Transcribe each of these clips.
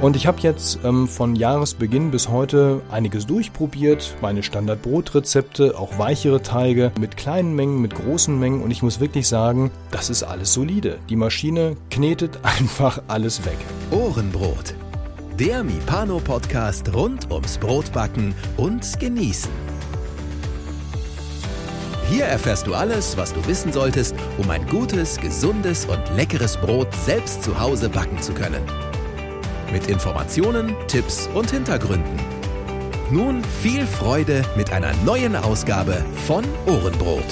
Und ich habe jetzt ähm, von Jahresbeginn bis heute einiges durchprobiert, meine Standardbrotrezepte, auch weichere Teige mit kleinen Mengen, mit großen Mengen und ich muss wirklich sagen, das ist alles solide. Die Maschine knetet einfach alles weg. Ohrenbrot. Der Mipano Podcast rund ums Brotbacken und Genießen. Hier erfährst du alles, was du wissen solltest, um ein gutes, gesundes und leckeres Brot selbst zu Hause backen zu können mit Informationen, Tipps und Hintergründen. Nun viel Freude mit einer neuen Ausgabe von Ohrenbrot.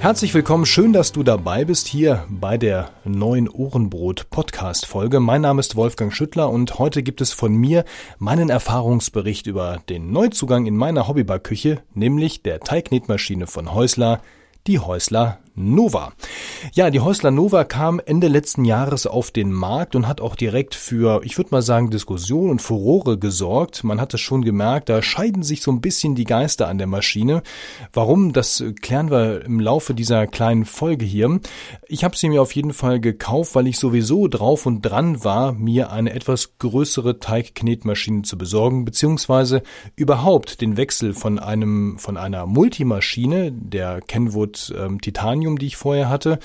Herzlich willkommen, schön, dass du dabei bist hier bei der neuen Ohrenbrot Podcast Folge. Mein Name ist Wolfgang Schüttler und heute gibt es von mir meinen Erfahrungsbericht über den Neuzugang in meiner Hobbybackküche, nämlich der Teigknetmaschine von Häusler, die Häusler Nova. Ja, die Häusler Nova kam Ende letzten Jahres auf den Markt und hat auch direkt für, ich würde mal sagen, Diskussion und Furore gesorgt. Man hat es schon gemerkt, da scheiden sich so ein bisschen die Geister an der Maschine. Warum, das klären wir im Laufe dieser kleinen Folge hier. Ich habe sie mir auf jeden Fall gekauft, weil ich sowieso drauf und dran war, mir eine etwas größere Teigknetmaschine zu besorgen, beziehungsweise überhaupt den Wechsel von einem, von einer Multimaschine, der Kenwood ähm, Titanium Aluminium, die ich vorher hatte,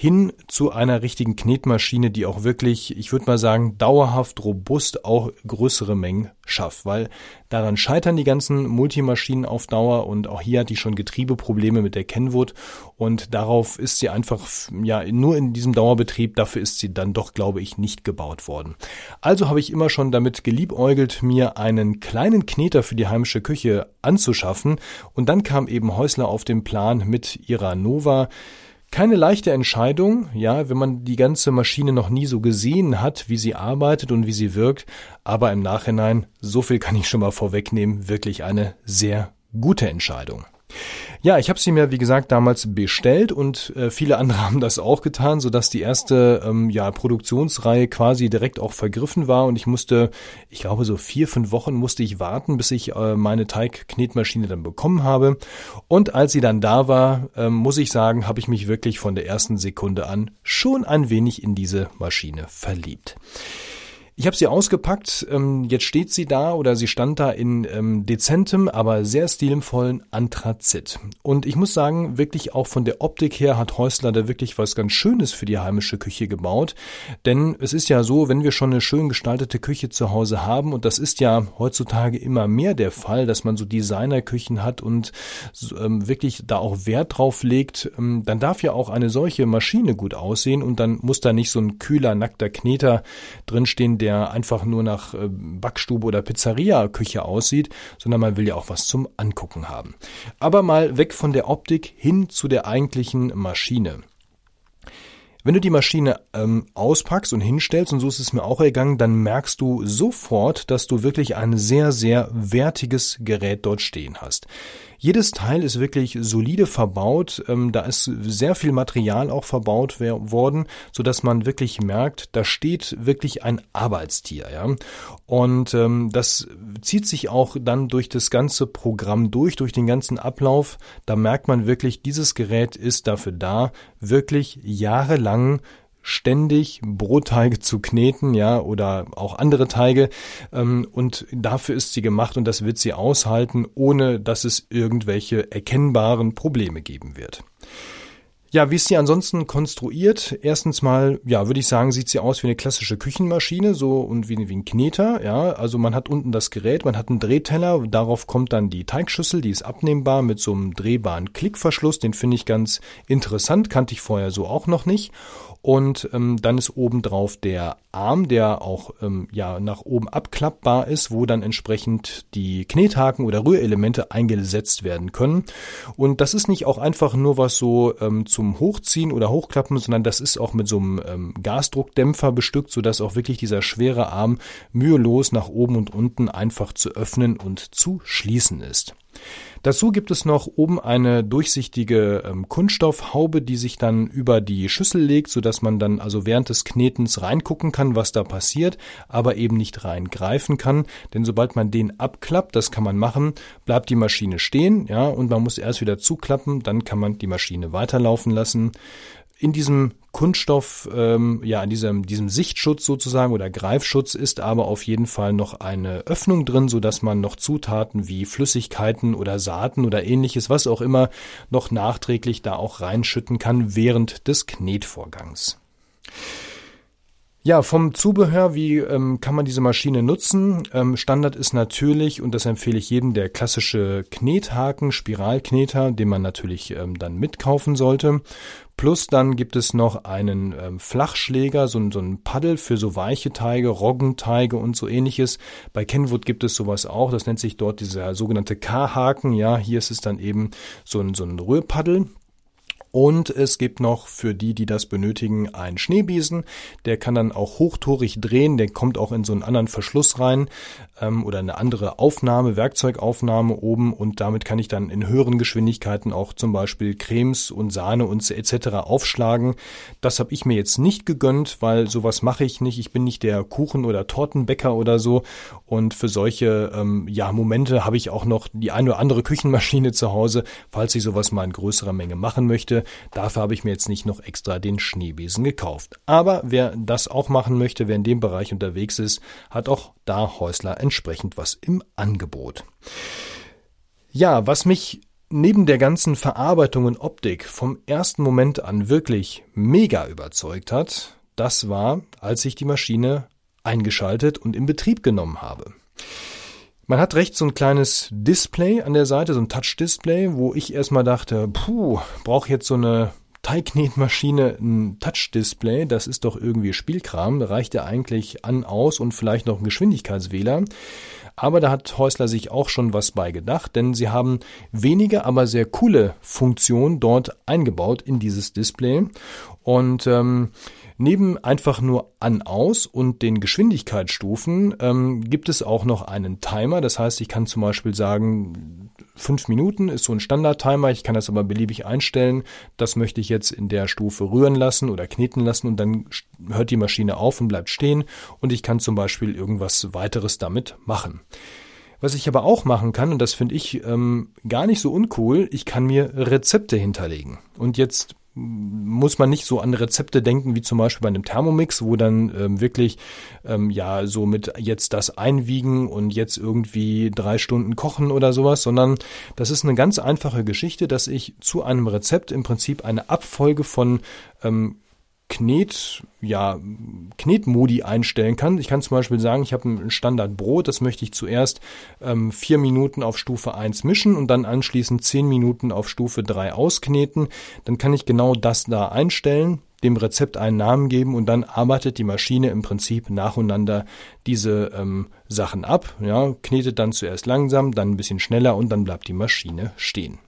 hin zu einer richtigen Knetmaschine, die auch wirklich, ich würde mal sagen, dauerhaft robust auch größere Mengen schafft, weil daran scheitern die ganzen Multimaschinen auf Dauer und auch hier hat die schon Getriebeprobleme mit der Kenwood. Und darauf ist sie einfach, ja, nur in diesem Dauerbetrieb, dafür ist sie dann doch, glaube ich, nicht gebaut worden. Also habe ich immer schon damit geliebäugelt, mir einen kleinen Kneter für die heimische Küche anzuschaffen. Und dann kam eben Häusler auf den Plan mit ihrer Nova, keine leichte Entscheidung, ja, wenn man die ganze Maschine noch nie so gesehen hat, wie sie arbeitet und wie sie wirkt, aber im Nachhinein, so viel kann ich schon mal vorwegnehmen, wirklich eine sehr gute Entscheidung. Ja, ich habe sie mir, wie gesagt, damals bestellt und äh, viele andere haben das auch getan, sodass die erste ähm, ja, Produktionsreihe quasi direkt auch vergriffen war und ich musste, ich glaube, so vier, fünf Wochen musste ich warten, bis ich äh, meine Teigknetmaschine dann bekommen habe. Und als sie dann da war, ähm, muss ich sagen, habe ich mich wirklich von der ersten Sekunde an schon ein wenig in diese Maschine verliebt. Ich habe sie ausgepackt. Ähm, jetzt steht sie da oder sie stand da in ähm, dezentem, aber sehr stilvollen Anthrazit. Und ich muss sagen, wirklich auch von der Optik her hat Häusler da wirklich was ganz Schönes für die heimische Küche gebaut. Denn es ist ja so, wenn wir schon eine schön gestaltete Küche zu Hause haben, und das ist ja heutzutage immer mehr der Fall, dass man so Designerküchen hat und ähm, wirklich da auch Wert drauf legt, dann darf ja auch eine solche Maschine gut aussehen und dann muss da nicht so ein kühler, nackter Kneter drinstehen, der der einfach nur nach äh, Backstube oder Pizzeria-Küche aussieht, sondern man will ja auch was zum Angucken haben. Aber mal weg von der Optik hin zu der eigentlichen Maschine. Wenn du die Maschine ähm, auspackst und hinstellst, und so ist es mir auch ergangen, dann merkst du sofort, dass du wirklich ein sehr, sehr wertiges Gerät dort stehen hast. Jedes Teil ist wirklich solide verbaut. Ähm, da ist sehr viel Material auch verbaut worden, so dass man wirklich merkt, da steht wirklich ein Arbeitstier. Ja? Und ähm, das zieht sich auch dann durch das ganze Programm durch, durch den ganzen Ablauf. Da merkt man wirklich, dieses Gerät ist dafür da, wirklich jahrelang ständig Brotteige zu kneten, ja, oder auch andere Teige. Ähm, und dafür ist sie gemacht und das wird sie aushalten, ohne dass es irgendwelche erkennbaren Probleme geben wird. Ja, wie ist sie ansonsten konstruiert? Erstens mal, ja, würde ich sagen, sieht sie aus wie eine klassische Küchenmaschine, so und wie, wie ein Kneter, ja. Also man hat unten das Gerät, man hat einen Drehteller, darauf kommt dann die Teigschüssel, die ist abnehmbar mit so einem drehbaren Klickverschluss, den finde ich ganz interessant, kannte ich vorher so auch noch nicht. Und ähm, dann ist obendrauf der Arm, der auch ähm, ja nach oben abklappbar ist, wo dann entsprechend die Knethaken oder Rührelemente eingesetzt werden können. Und das ist nicht auch einfach nur was so ähm, zum Hochziehen oder Hochklappen, sondern das ist auch mit so einem ähm, Gasdruckdämpfer bestückt, sodass auch wirklich dieser schwere Arm mühelos nach oben und unten einfach zu öffnen und zu schließen ist. Dazu gibt es noch oben eine durchsichtige ähm, Kunststoffhaube, die sich dann über die Schüssel legt, sodass man dann also während des Knetens reingucken kann, was da passiert, aber eben nicht reingreifen kann. Denn sobald man den abklappt, das kann man machen, bleibt die Maschine stehen, ja, und man muss erst wieder zuklappen, dann kann man die Maschine weiterlaufen lassen. In diesem Kunststoff, ähm, ja, in diesem, diesem Sichtschutz sozusagen oder Greifschutz ist aber auf jeden Fall noch eine Öffnung drin, so dass man noch Zutaten wie Flüssigkeiten oder Saaten oder ähnliches, was auch immer, noch nachträglich da auch reinschütten kann während des Knetvorgangs. Ja, vom Zubehör, wie ähm, kann man diese Maschine nutzen? Ähm, Standard ist natürlich, und das empfehle ich jedem, der klassische Knethaken, Spiralkneter, den man natürlich ähm, dann mitkaufen sollte. Plus dann gibt es noch einen ähm, Flachschläger, so, so ein Paddel für so weiche Teige, Roggenteige und so ähnliches. Bei Kenwood gibt es sowas auch, das nennt sich dort dieser sogenannte K-Haken. Ja, hier ist es dann eben so ein, so ein Rührpaddel. Und es gibt noch für die, die das benötigen, einen Schneebesen. Der kann dann auch hochtorig drehen. Der kommt auch in so einen anderen Verschluss rein ähm, oder eine andere Aufnahme, Werkzeugaufnahme oben. Und damit kann ich dann in höheren Geschwindigkeiten auch zum Beispiel Cremes und Sahne und etc. aufschlagen. Das habe ich mir jetzt nicht gegönnt, weil sowas mache ich nicht. Ich bin nicht der Kuchen- oder Tortenbäcker oder so. Und für solche ähm, ja, Momente habe ich auch noch die eine oder andere Küchenmaschine zu Hause, falls ich sowas mal in größerer Menge machen möchte. Dafür habe ich mir jetzt nicht noch extra den Schneebesen gekauft. Aber wer das auch machen möchte, wer in dem Bereich unterwegs ist, hat auch da Häusler entsprechend was im Angebot. Ja, was mich neben der ganzen Verarbeitung und Optik vom ersten Moment an wirklich mega überzeugt hat, das war, als ich die Maschine eingeschaltet und in Betrieb genommen habe. Man hat rechts so ein kleines Display an der Seite, so ein Touch-Display, wo ich erstmal dachte, puh, brauche jetzt so eine Teigknetmaschine ein Touch-Display, das ist doch irgendwie Spielkram, reicht ja eigentlich an, aus und vielleicht noch ein Geschwindigkeitswähler. Aber da hat Häusler sich auch schon was bei gedacht, denn sie haben wenige, aber sehr coole Funktionen dort eingebaut in dieses Display. Und ähm, Neben einfach nur an-aus und den Geschwindigkeitsstufen ähm, gibt es auch noch einen Timer. Das heißt, ich kann zum Beispiel sagen, fünf Minuten ist so ein Standard-Timer. Ich kann das aber beliebig einstellen. Das möchte ich jetzt in der Stufe rühren lassen oder kneten lassen und dann hört die Maschine auf und bleibt stehen und ich kann zum Beispiel irgendwas weiteres damit machen. Was ich aber auch machen kann, und das finde ich ähm, gar nicht so uncool, ich kann mir Rezepte hinterlegen. Und jetzt muss man nicht so an Rezepte denken wie zum Beispiel bei einem Thermomix, wo dann ähm, wirklich ähm, ja so mit jetzt das einwiegen und jetzt irgendwie drei Stunden kochen oder sowas, sondern das ist eine ganz einfache Geschichte, dass ich zu einem Rezept im Prinzip eine Abfolge von ähm, Knet, ja, Knetmodi einstellen kann. Ich kann zum Beispiel sagen, ich habe ein Standardbrot, das möchte ich zuerst ähm, vier Minuten auf Stufe 1 mischen und dann anschließend zehn Minuten auf Stufe 3 auskneten. Dann kann ich genau das da einstellen, dem Rezept einen Namen geben und dann arbeitet die Maschine im Prinzip nacheinander diese ähm, Sachen ab. Ja, knetet dann zuerst langsam, dann ein bisschen schneller und dann bleibt die Maschine stehen.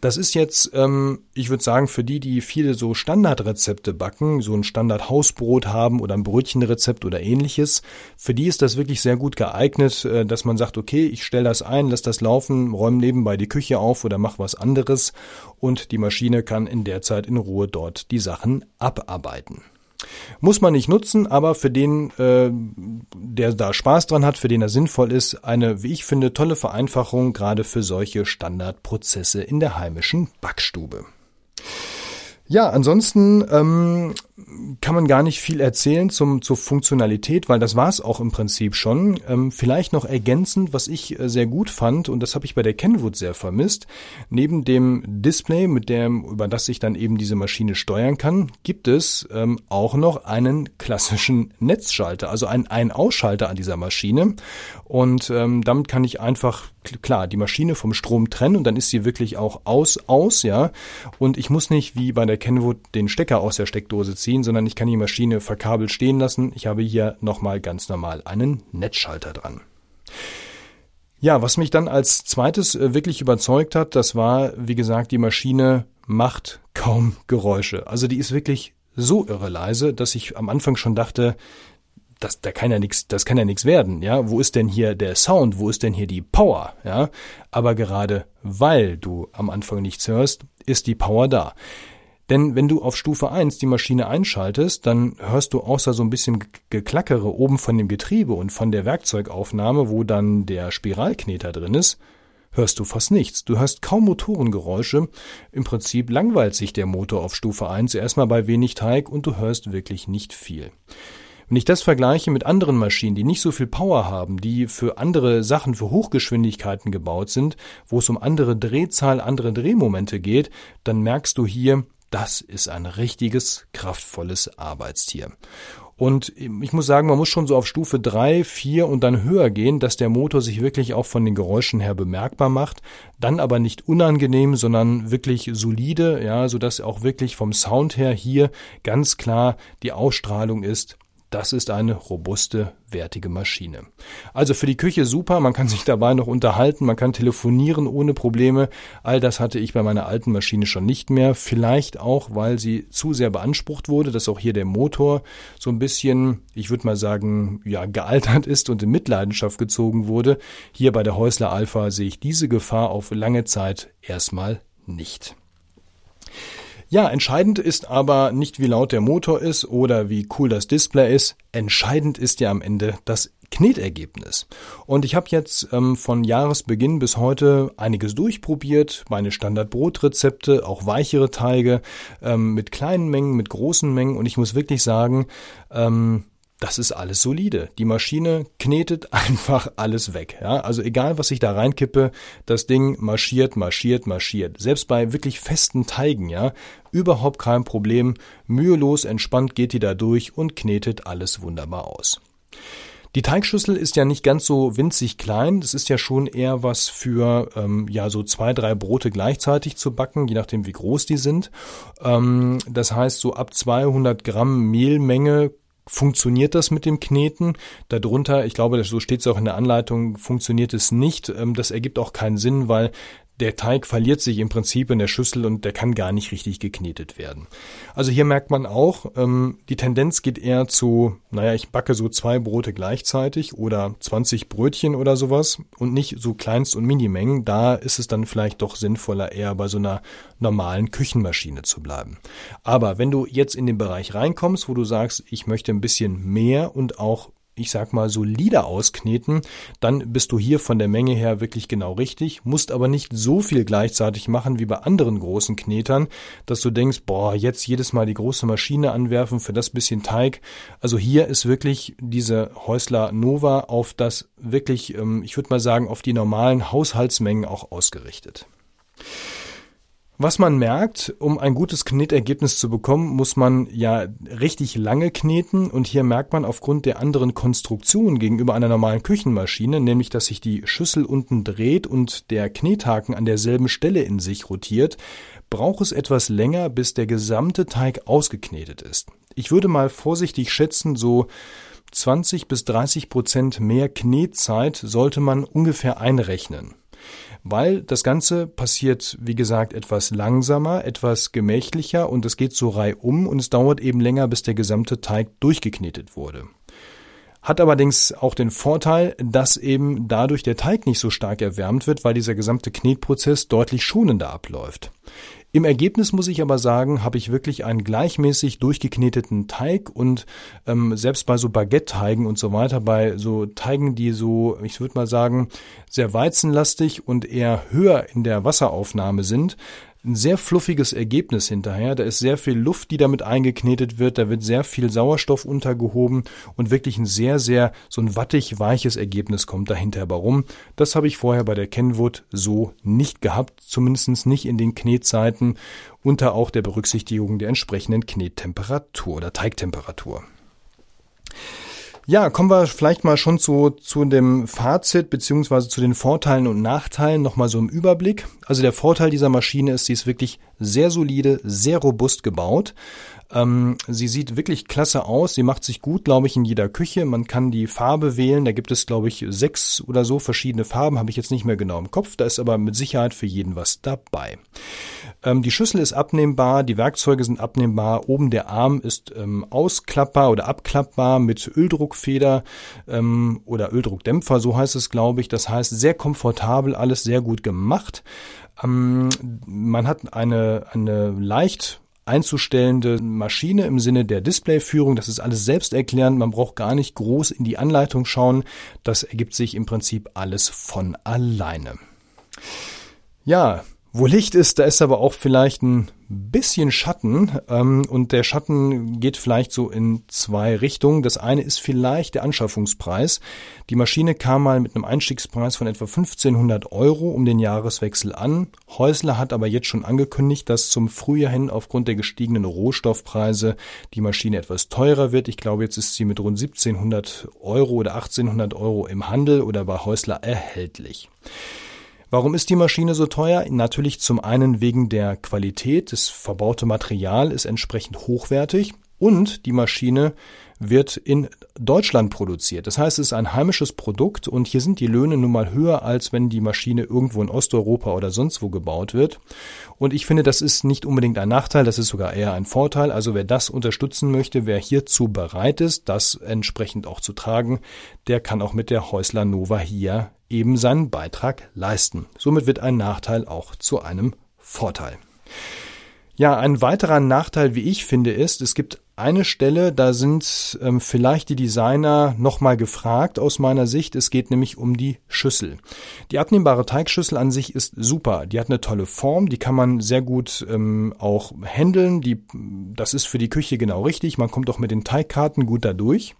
Das ist jetzt, ähm, ich würde sagen, für die, die viele so Standardrezepte backen, so ein Standard-Hausbrot haben oder ein Brötchenrezept oder ähnliches, für die ist das wirklich sehr gut geeignet, äh, dass man sagt, okay, ich stelle das ein, lass das laufen, räume nebenbei die Küche auf oder mach was anderes und die Maschine kann in der Zeit in Ruhe dort die Sachen abarbeiten. Muss man nicht nutzen, aber für den, äh, der da Spaß dran hat, für den er sinnvoll ist, eine, wie ich finde, tolle Vereinfachung, gerade für solche Standardprozesse in der heimischen Backstube. Ja, ansonsten ähm, kann man gar nicht viel erzählen zum, zur Funktionalität, weil das war es auch im Prinzip schon. Ähm, vielleicht noch ergänzend, was ich äh, sehr gut fand, und das habe ich bei der Kenwood sehr vermisst, neben dem Display, mit dem, über das ich dann eben diese Maschine steuern kann, gibt es ähm, auch noch einen klassischen Netzschalter, also einen Ein-Ausschalter an dieser Maschine. Und ähm, damit kann ich einfach, klar, die Maschine vom Strom trennen und dann ist sie wirklich auch aus, aus, ja. Und ich muss nicht wie bei der Kenwood den Stecker aus der Steckdose ziehen, sondern ich kann die Maschine verkabelt stehen lassen. Ich habe hier nochmal ganz normal einen Netzschalter dran. Ja, was mich dann als zweites äh, wirklich überzeugt hat, das war, wie gesagt, die Maschine macht kaum Geräusche. Also die ist wirklich so irre leise, dass ich am Anfang schon dachte, das, da kann ja nichts, das kann ja nichts werden, ja. Wo ist denn hier der Sound? Wo ist denn hier die Power, ja? Aber gerade weil du am Anfang nichts hörst, ist die Power da. Denn wenn du auf Stufe 1 die Maschine einschaltest, dann hörst du außer so ein bisschen Geklackere oben von dem Getriebe und von der Werkzeugaufnahme, wo dann der Spiralkneter drin ist, hörst du fast nichts. Du hörst kaum Motorengeräusche. Im Prinzip langweilt sich der Motor auf Stufe 1 erstmal bei wenig Teig und du hörst wirklich nicht viel. Wenn ich das vergleiche mit anderen Maschinen, die nicht so viel Power haben, die für andere Sachen, für Hochgeschwindigkeiten gebaut sind, wo es um andere Drehzahl, andere Drehmomente geht, dann merkst du hier, das ist ein richtiges, kraftvolles Arbeitstier. Und ich muss sagen, man muss schon so auf Stufe drei, vier und dann höher gehen, dass der Motor sich wirklich auch von den Geräuschen her bemerkbar macht. Dann aber nicht unangenehm, sondern wirklich solide, ja, so dass auch wirklich vom Sound her hier ganz klar die Ausstrahlung ist. Das ist eine robuste, wertige Maschine. Also für die Küche super, man kann sich dabei noch unterhalten, man kann telefonieren ohne Probleme. All das hatte ich bei meiner alten Maschine schon nicht mehr. Vielleicht auch, weil sie zu sehr beansprucht wurde, dass auch hier der Motor so ein bisschen, ich würde mal sagen, ja, gealtert ist und in Mitleidenschaft gezogen wurde. Hier bei der Häusler Alpha sehe ich diese Gefahr auf lange Zeit erstmal nicht. Ja, entscheidend ist aber nicht, wie laut der Motor ist oder wie cool das Display ist. Entscheidend ist ja am Ende das Knetergebnis. Und ich habe jetzt ähm, von Jahresbeginn bis heute einiges durchprobiert, meine Standardbrotrezepte, auch weichere Teige ähm, mit kleinen Mengen, mit großen Mengen. Und ich muss wirklich sagen, ähm, das ist alles solide. Die Maschine knetet einfach alles weg. Ja? Also egal, was ich da reinkippe, das Ding marschiert, marschiert, marschiert. Selbst bei wirklich festen Teigen, ja, überhaupt kein Problem. Mühelos, entspannt geht die da durch und knetet alles wunderbar aus. Die Teigschüssel ist ja nicht ganz so winzig klein. Das ist ja schon eher was für ähm, ja so zwei, drei Brote gleichzeitig zu backen, je nachdem wie groß die sind. Ähm, das heißt, so ab 200 Gramm Mehlmenge funktioniert das mit dem Kneten. Darunter, ich glaube, so steht es auch in der Anleitung, funktioniert es nicht. Ähm, das ergibt auch keinen Sinn, weil der Teig verliert sich im Prinzip in der Schüssel und der kann gar nicht richtig geknetet werden. Also hier merkt man auch, ähm, die Tendenz geht eher zu, naja, ich backe so zwei Brote gleichzeitig oder 20 Brötchen oder sowas und nicht so Kleinst- und Minimengen. Da ist es dann vielleicht doch sinnvoller, eher bei so einer normalen Küchenmaschine zu bleiben. Aber wenn du jetzt in den Bereich reinkommst, wo du sagst, ich möchte ein bisschen mehr und auch ich sag mal, solider auskneten, dann bist du hier von der Menge her wirklich genau richtig, musst aber nicht so viel gleichzeitig machen wie bei anderen großen Knetern, dass du denkst, boah, jetzt jedes Mal die große Maschine anwerfen für das bisschen Teig. Also hier ist wirklich diese Häusler Nova auf das wirklich, ähm, ich würde mal sagen, auf die normalen Haushaltsmengen auch ausgerichtet. Was man merkt, um ein gutes Knetergebnis zu bekommen, muss man ja richtig lange kneten und hier merkt man aufgrund der anderen Konstruktion gegenüber einer normalen Küchenmaschine, nämlich dass sich die Schüssel unten dreht und der Knethaken an derselben Stelle in sich rotiert, braucht es etwas länger, bis der gesamte Teig ausgeknetet ist. Ich würde mal vorsichtig schätzen, so 20 bis 30 Prozent mehr Knetzeit sollte man ungefähr einrechnen weil das Ganze passiert, wie gesagt, etwas langsamer, etwas gemächlicher und es geht so reihum und es dauert eben länger, bis der gesamte Teig durchgeknetet wurde. Hat allerdings auch den Vorteil, dass eben dadurch der Teig nicht so stark erwärmt wird, weil dieser gesamte Knetprozess deutlich schonender abläuft. Im Ergebnis muss ich aber sagen, habe ich wirklich einen gleichmäßig durchgekneteten Teig und ähm, selbst bei so Baguette-Teigen und so weiter, bei so Teigen, die so, ich würde mal sagen, sehr weizenlastig und eher höher in der Wasseraufnahme sind, ein sehr fluffiges Ergebnis hinterher. Da ist sehr viel Luft, die damit eingeknetet wird. Da wird sehr viel Sauerstoff untergehoben und wirklich ein sehr, sehr so ein wattig weiches Ergebnis kommt dahinter Warum? Das habe ich vorher bei der Kenwood so nicht gehabt. Zumindest nicht in den Knetzeiten unter auch der Berücksichtigung der entsprechenden Knettemperatur oder Teigtemperatur. Ja, kommen wir vielleicht mal schon zu, zu dem Fazit beziehungsweise zu den Vorteilen und Nachteilen nochmal so im Überblick. Also der Vorteil dieser Maschine ist, sie ist wirklich sehr solide, sehr robust gebaut. Ähm, sie sieht wirklich klasse aus. Sie macht sich gut, glaube ich, in jeder Küche. Man kann die Farbe wählen. Da gibt es, glaube ich, sechs oder so verschiedene Farben. Habe ich jetzt nicht mehr genau im Kopf. Da ist aber mit Sicherheit für jeden was dabei. Ähm, die Schüssel ist abnehmbar. Die Werkzeuge sind abnehmbar. Oben der Arm ist ähm, ausklappbar oder abklappbar mit Öldruckfeder ähm, oder Öldruckdämpfer. So heißt es, glaube ich. Das heißt, sehr komfortabel, alles sehr gut gemacht. Ähm, man hat eine, eine leicht einzustellende Maschine im Sinne der Displayführung. Das ist alles selbsterklärend. Man braucht gar nicht groß in die Anleitung schauen. Das ergibt sich im Prinzip alles von alleine. Ja, wo Licht ist, da ist aber auch vielleicht ein bisschen Schatten ähm, und der Schatten geht vielleicht so in zwei Richtungen. Das eine ist vielleicht der Anschaffungspreis. Die Maschine kam mal mit einem Einstiegspreis von etwa 1500 Euro um den Jahreswechsel an. Häusler hat aber jetzt schon angekündigt, dass zum Frühjahr hin aufgrund der gestiegenen Rohstoffpreise die Maschine etwas teurer wird. Ich glaube, jetzt ist sie mit rund 1700 Euro oder 1800 Euro im Handel oder bei Häusler erhältlich. Warum ist die Maschine so teuer? Natürlich zum einen wegen der Qualität. Das verbaute Material ist entsprechend hochwertig und die Maschine wird in Deutschland produziert. Das heißt, es ist ein heimisches Produkt und hier sind die Löhne nun mal höher, als wenn die Maschine irgendwo in Osteuropa oder sonst wo gebaut wird. Und ich finde, das ist nicht unbedingt ein Nachteil, das ist sogar eher ein Vorteil. Also wer das unterstützen möchte, wer hierzu bereit ist, das entsprechend auch zu tragen, der kann auch mit der Häusler Nova hier eben seinen Beitrag leisten. Somit wird ein Nachteil auch zu einem Vorteil. Ja, ein weiterer Nachteil, wie ich finde, ist, es gibt eine Stelle, da sind ähm, vielleicht die Designer nochmal gefragt aus meiner Sicht. Es geht nämlich um die Schüssel. Die abnehmbare Teigschüssel an sich ist super. Die hat eine tolle Form, die kann man sehr gut ähm, auch handeln. Die, das ist für die Küche genau richtig. Man kommt auch mit den Teigkarten gut dadurch.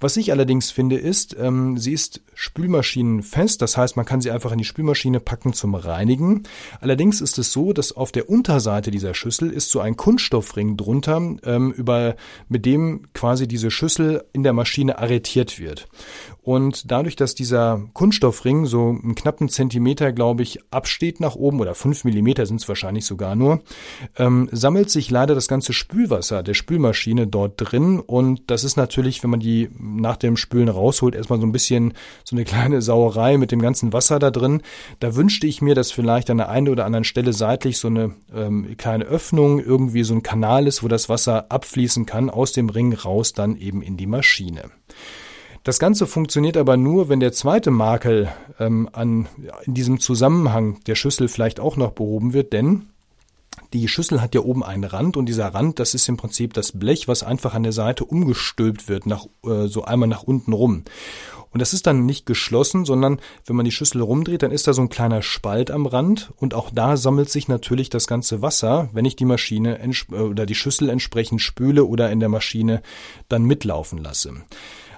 Was ich allerdings finde, ist, ähm, sie ist spülmaschinenfest. Das heißt, man kann sie einfach in die Spülmaschine packen zum Reinigen. Allerdings ist es so, dass auf der Unterseite dieser Schüssel ist so ein Kunststoffring drunter, ähm, über, mit dem quasi diese Schüssel in der Maschine arretiert wird. Und dadurch, dass dieser Kunststoffring so einen knappen Zentimeter, glaube ich, absteht nach oben oder fünf Millimeter sind es wahrscheinlich sogar nur, ähm, sammelt sich leider das ganze Spülwasser der Spülmaschine dort drin. Und das ist natürlich, wenn man die nach dem Spülen rausholt, erstmal so ein bisschen so eine kleine Sauerei mit dem ganzen Wasser da drin. Da wünschte ich mir, dass vielleicht an der einen oder anderen Stelle seitlich so eine ähm, kleine Öffnung, irgendwie so ein Kanal ist, wo das Wasser abfließen kann, aus dem Ring raus dann eben in die Maschine. Das Ganze funktioniert aber nur, wenn der zweite Makel ähm, an, in diesem Zusammenhang der Schüssel vielleicht auch noch behoben wird, denn die Schüssel hat ja oben einen Rand und dieser Rand, das ist im Prinzip das Blech, was einfach an der Seite umgestülpt wird, nach, äh, so einmal nach unten rum. Und das ist dann nicht geschlossen, sondern wenn man die Schüssel rumdreht, dann ist da so ein kleiner Spalt am Rand und auch da sammelt sich natürlich das ganze Wasser, wenn ich die Maschine äh, oder die Schüssel entsprechend spüle oder in der Maschine dann mitlaufen lasse.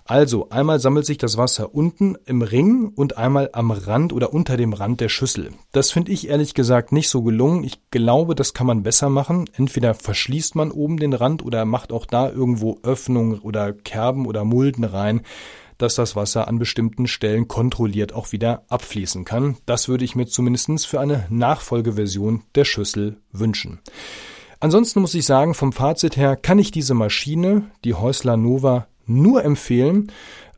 Also einmal sammelt sich das Wasser unten im Ring und einmal am Rand oder unter dem Rand der Schüssel. Das finde ich ehrlich gesagt nicht so gelungen. Ich glaube, das kann man besser machen. Entweder verschließt man oben den Rand oder macht auch da irgendwo Öffnungen oder Kerben oder Mulden rein, dass das Wasser an bestimmten Stellen kontrolliert auch wieder abfließen kann. Das würde ich mir zumindest für eine Nachfolgeversion der Schüssel wünschen. Ansonsten muss ich sagen, vom Fazit her kann ich diese Maschine, die Häusler Nova, nur empfehlen.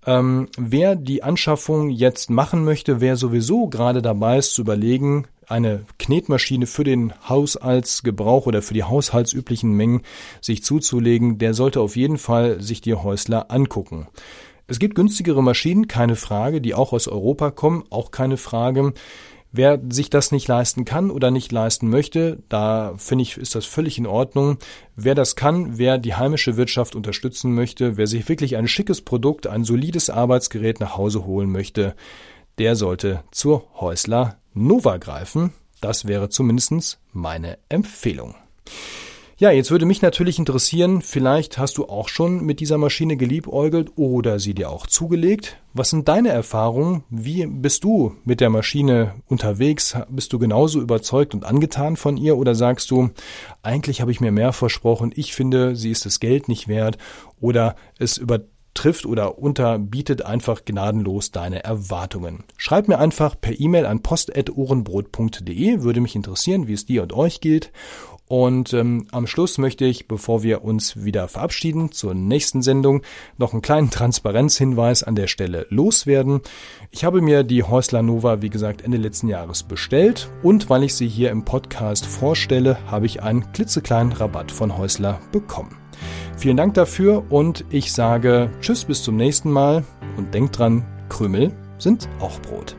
Ähm, wer die Anschaffung jetzt machen möchte, wer sowieso gerade dabei ist zu überlegen, eine Knetmaschine für den Haushaltsgebrauch oder für die haushaltsüblichen Mengen sich zuzulegen, der sollte auf jeden Fall sich die Häusler angucken. Es gibt günstigere Maschinen, keine Frage, die auch aus Europa kommen, auch keine Frage. Wer sich das nicht leisten kann oder nicht leisten möchte, da finde ich, ist das völlig in Ordnung. Wer das kann, wer die heimische Wirtschaft unterstützen möchte, wer sich wirklich ein schickes Produkt, ein solides Arbeitsgerät nach Hause holen möchte, der sollte zur Häusler Nova greifen. Das wäre zumindest meine Empfehlung. Ja, jetzt würde mich natürlich interessieren, vielleicht hast du auch schon mit dieser Maschine geliebäugelt oder sie dir auch zugelegt. Was sind deine Erfahrungen? Wie bist du mit der Maschine unterwegs? Bist du genauso überzeugt und angetan von ihr oder sagst du, eigentlich habe ich mir mehr versprochen, ich finde, sie ist das Geld nicht wert oder es übertrifft oder unterbietet einfach gnadenlos deine Erwartungen. Schreib mir einfach per E-Mail an post.ohrenbrot.de, würde mich interessieren, wie es dir und euch geht. Und ähm, am Schluss möchte ich, bevor wir uns wieder verabschieden zur nächsten Sendung, noch einen kleinen Transparenzhinweis an der Stelle loswerden. Ich habe mir die Häusler Nova, wie gesagt, Ende letzten Jahres bestellt und weil ich sie hier im Podcast vorstelle, habe ich einen klitzekleinen Rabatt von Häusler bekommen. Vielen Dank dafür und ich sage Tschüss bis zum nächsten Mal und denkt dran, Krümel sind auch Brot.